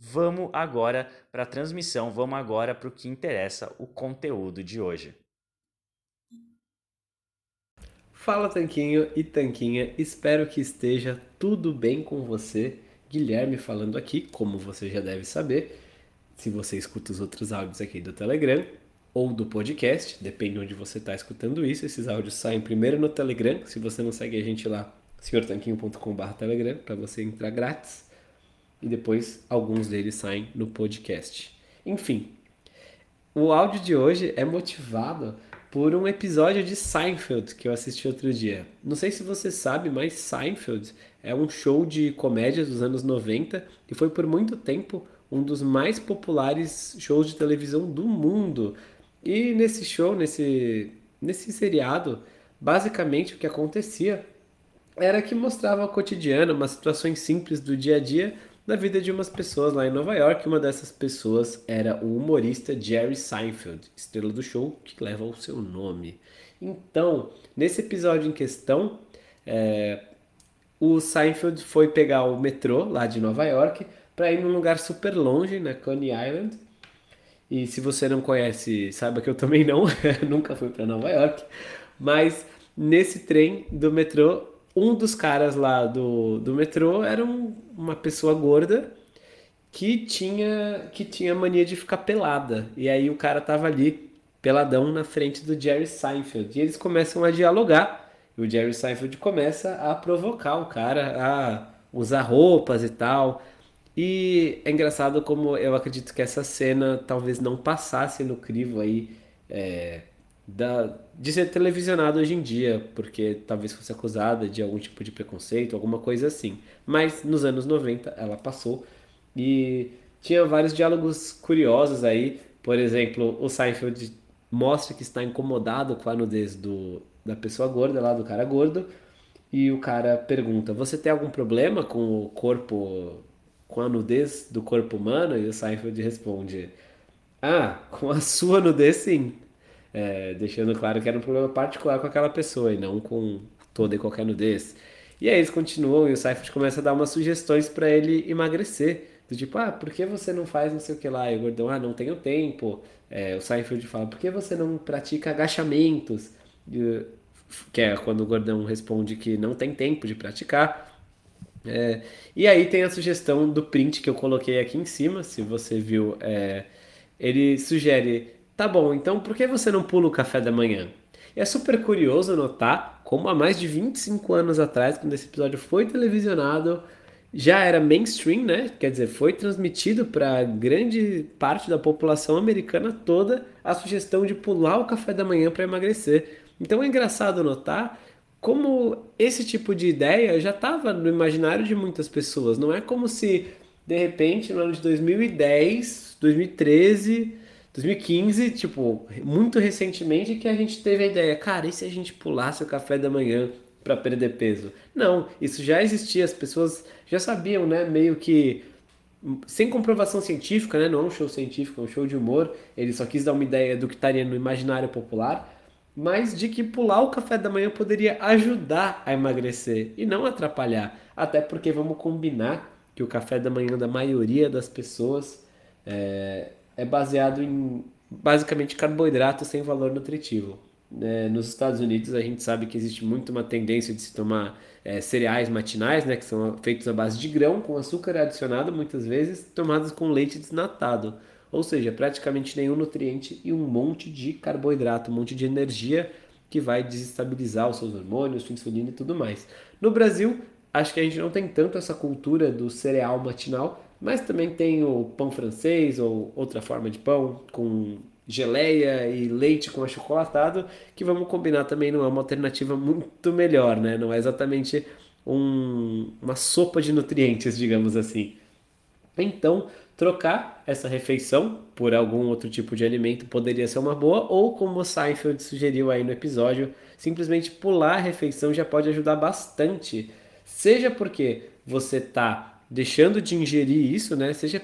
Vamos agora para a transmissão, vamos agora para o que interessa, o conteúdo de hoje. Fala Tanquinho e Tanquinha, espero que esteja tudo bem com você. Guilherme falando aqui, como você já deve saber, se você escuta os outros áudios aqui do Telegram ou do podcast, depende de onde você está escutando isso. Esses áudios saem primeiro no Telegram, se você não segue a gente lá, senhortanquinho.com.br/telegram, para você entrar grátis e depois alguns deles saem no podcast. Enfim, o áudio de hoje é motivado por um episódio de Seinfeld que eu assisti outro dia. Não sei se você sabe, mas Seinfeld é um show de comédia dos anos 90 e foi por muito tempo um dos mais populares shows de televisão do mundo. E nesse show, nesse, nesse seriado, basicamente o que acontecia era que mostrava o cotidiano, umas situações simples do dia a dia, na vida de umas pessoas lá em Nova York. Uma dessas pessoas era o humorista Jerry Seinfeld, estrela do show que leva o seu nome. Então, nesse episódio em questão, é, o Seinfeld foi pegar o metrô lá de Nova York para ir num lugar super longe, na Coney Island. E se você não conhece, saiba que eu também não, nunca fui para Nova York. Mas nesse trem do metrô, um dos caras lá do, do metrô era um, uma pessoa gorda que tinha que tinha mania de ficar pelada. E aí o cara tava ali peladão na frente do Jerry Seinfeld. E eles começam a dialogar. E o Jerry Seinfeld começa a provocar o cara a usar roupas e tal. E é engraçado como eu acredito que essa cena talvez não passasse no crivo aí é, da, de ser televisionado hoje em dia, porque talvez fosse acusada de algum tipo de preconceito, alguma coisa assim. Mas nos anos 90 ela passou e tinha vários diálogos curiosos aí. Por exemplo, o Seinfeld mostra que está incomodado com a nudez do, da pessoa gorda, lá do cara gordo, e o cara pergunta: Você tem algum problema com o corpo, com a nudez do corpo humano? E o Seinfeld responde: Ah, com a sua nudez sim é, deixando claro que era um problema particular com aquela pessoa e não com toda e qualquer nudez. E aí eles continuam e o Seifert começa a dar umas sugestões para ele emagrecer. Do tipo, ah, por que você não faz não sei o que lá? E o gordão, ah, não tenho tempo. É, o Seinfeld fala, por que você não pratica agachamentos? E, que é quando o gordão responde que não tem tempo de praticar. É, e aí tem a sugestão do print que eu coloquei aqui em cima, se você viu. É, ele sugere Tá bom, então por que você não pula o café da manhã? E é super curioso notar como há mais de 25 anos atrás, quando esse episódio foi televisionado, já era mainstream, né? Quer dizer, foi transmitido para grande parte da população americana toda a sugestão de pular o café da manhã para emagrecer. Então é engraçado notar como esse tipo de ideia já estava no imaginário de muitas pessoas. Não é como se de repente, no ano de 2010, 2013, 2015, tipo, muito recentemente que a gente teve a ideia, cara, e se a gente pulasse o café da manhã para perder peso? Não, isso já existia, as pessoas já sabiam, né, meio que sem comprovação científica, né, não é um show científico, é um show de humor, ele só quis dar uma ideia do que estaria no imaginário popular, mas de que pular o café da manhã poderia ajudar a emagrecer e não atrapalhar. Até porque vamos combinar que o café da manhã da maioria das pessoas é, é baseado em basicamente carboidrato sem valor nutritivo. É, nos Estados Unidos a gente sabe que existe muito uma tendência de se tomar é, cereais matinais, né, que são feitos à base de grão, com açúcar adicionado muitas vezes, tomados com leite desnatado. Ou seja, praticamente nenhum nutriente e um monte de carboidrato, um monte de energia que vai desestabilizar os seus hormônios, sua insulina e tudo mais. No Brasil, acho que a gente não tem tanto essa cultura do cereal matinal, mas também tem o pão francês ou outra forma de pão com geleia e leite com achocolatado, que vamos combinar também não é uma alternativa muito melhor, né? Não é exatamente um, uma sopa de nutrientes, digamos assim. Então, trocar essa refeição por algum outro tipo de alimento poderia ser uma boa, ou como o Seinfeld sugeriu aí no episódio, simplesmente pular a refeição já pode ajudar bastante. Seja porque você está deixando de ingerir isso, né? Seja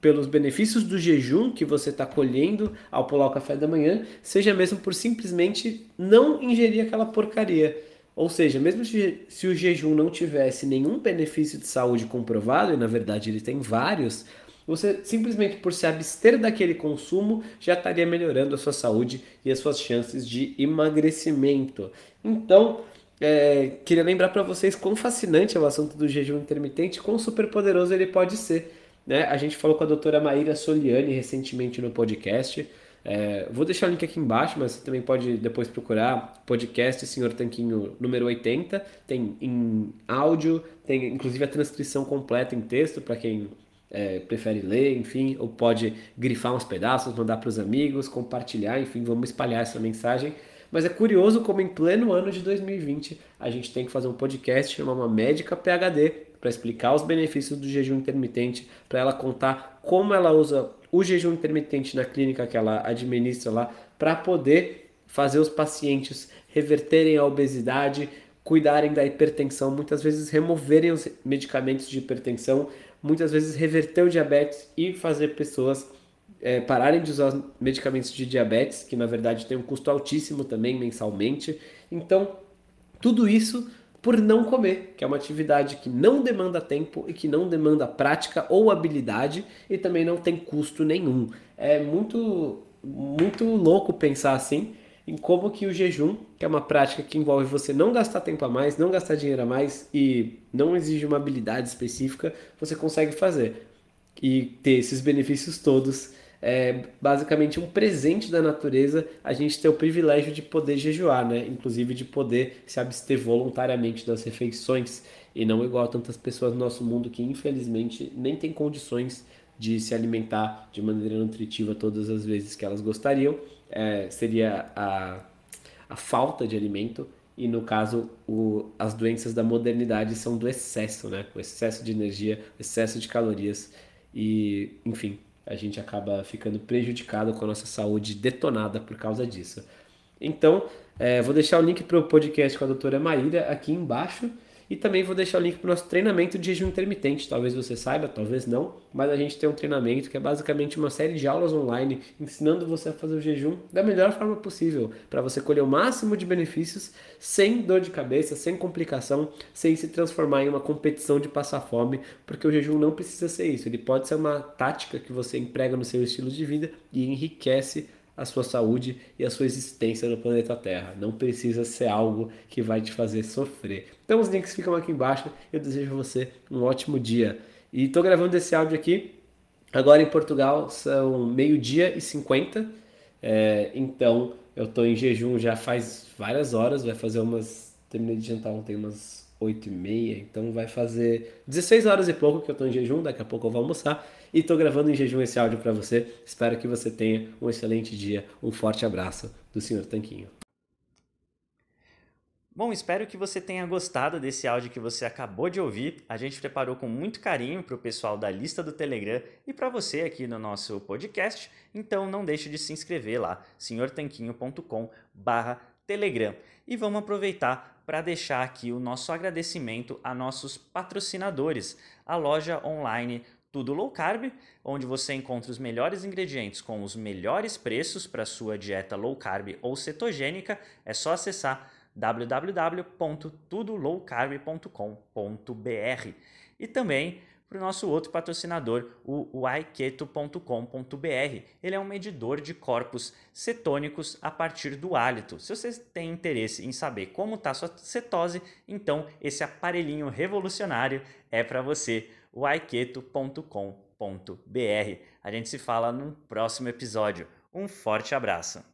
pelos benefícios do jejum que você está colhendo ao pular o café da manhã, seja mesmo por simplesmente não ingerir aquela porcaria. Ou seja, mesmo se o jejum não tivesse nenhum benefício de saúde comprovado, e na verdade ele tem vários, você simplesmente por se abster daquele consumo já estaria melhorando a sua saúde e as suas chances de emagrecimento. Então, é, queria lembrar para vocês quão fascinante é o assunto do jejum intermitente, quão super poderoso ele pode ser. Né? A gente falou com a doutora Maíra Soliani recentemente no podcast. É, vou deixar o link aqui embaixo, mas você também pode depois procurar podcast Senhor Tanquinho número 80. Tem em áudio, tem inclusive a transcrição completa em texto para quem é, prefere ler, enfim, ou pode grifar uns pedaços, mandar para os amigos, compartilhar, enfim, vamos espalhar essa mensagem. Mas é curioso como em pleno ano de 2020 a gente tem que fazer um podcast chamar uma médica PhD para explicar os benefícios do jejum intermitente, para ela contar como ela usa o jejum intermitente na clínica que ela administra lá, para poder fazer os pacientes reverterem a obesidade, cuidarem da hipertensão, muitas vezes removerem os medicamentos de hipertensão, muitas vezes reverter o diabetes e fazer pessoas é, pararem de usar medicamentos de diabetes, que na verdade tem um custo altíssimo também mensalmente. Então, tudo isso por não comer, que é uma atividade que não demanda tempo e que não demanda prática ou habilidade e também não tem custo nenhum. É muito muito louco pensar assim em como que o jejum, que é uma prática que envolve você não gastar tempo a mais, não gastar dinheiro a mais e não exige uma habilidade específica, você consegue fazer e ter esses benefícios todos. É basicamente um presente da natureza a gente ter o privilégio de poder jejuar, né? Inclusive de poder se abster voluntariamente das refeições e não igual a tantas pessoas no nosso mundo que infelizmente nem tem condições de se alimentar de maneira nutritiva todas as vezes que elas gostariam é, seria a, a falta de alimento e no caso o, as doenças da modernidade são do excesso, né? O excesso de energia, excesso de calorias e, enfim, a gente acaba ficando prejudicado com a nossa saúde detonada por causa disso. Então, é, vou deixar o link para o podcast com a doutora Maíra aqui embaixo. E também vou deixar o link para o nosso treinamento de jejum intermitente. Talvez você saiba, talvez não, mas a gente tem um treinamento que é basicamente uma série de aulas online ensinando você a fazer o jejum da melhor forma possível, para você colher o máximo de benefícios sem dor de cabeça, sem complicação, sem se transformar em uma competição de passar fome, porque o jejum não precisa ser isso. Ele pode ser uma tática que você emprega no seu estilo de vida e enriquece a sua saúde e a sua existência no planeta Terra. Não precisa ser algo que vai te fazer sofrer. Então os links ficam aqui embaixo. Eu desejo a você um ótimo dia. E estou gravando esse áudio aqui. Agora em Portugal são meio-dia e 50. É, então eu estou em jejum já faz várias horas. Vai fazer umas. Terminei de jantar ontem umas 8 e meia. Então vai fazer 16 horas e pouco que eu estou em jejum. Daqui a pouco eu vou almoçar e estou gravando em jejum esse áudio para você. Espero que você tenha um excelente dia. Um forte abraço do Sr. Tanquinho. Bom, espero que você tenha gostado desse áudio que você acabou de ouvir. A gente preparou com muito carinho para o pessoal da lista do Telegram e para você aqui no nosso podcast. Então não deixe de se inscrever lá, senhortanquinho.com/telegram. E vamos aproveitar para deixar aqui o nosso agradecimento a nossos patrocinadores, a loja online tudo Low Carb, onde você encontra os melhores ingredientes com os melhores preços para sua dieta low carb ou cetogênica. É só acessar www.tudolowcarb.com.br e também para o nosso outro patrocinador, o yketo.com.br. Ele é um medidor de corpos cetônicos a partir do hálito. Se você tem interesse em saber como está sua cetose, então esse aparelhinho revolucionário é para você, o yketo.com.br. A gente se fala no próximo episódio. Um forte abraço!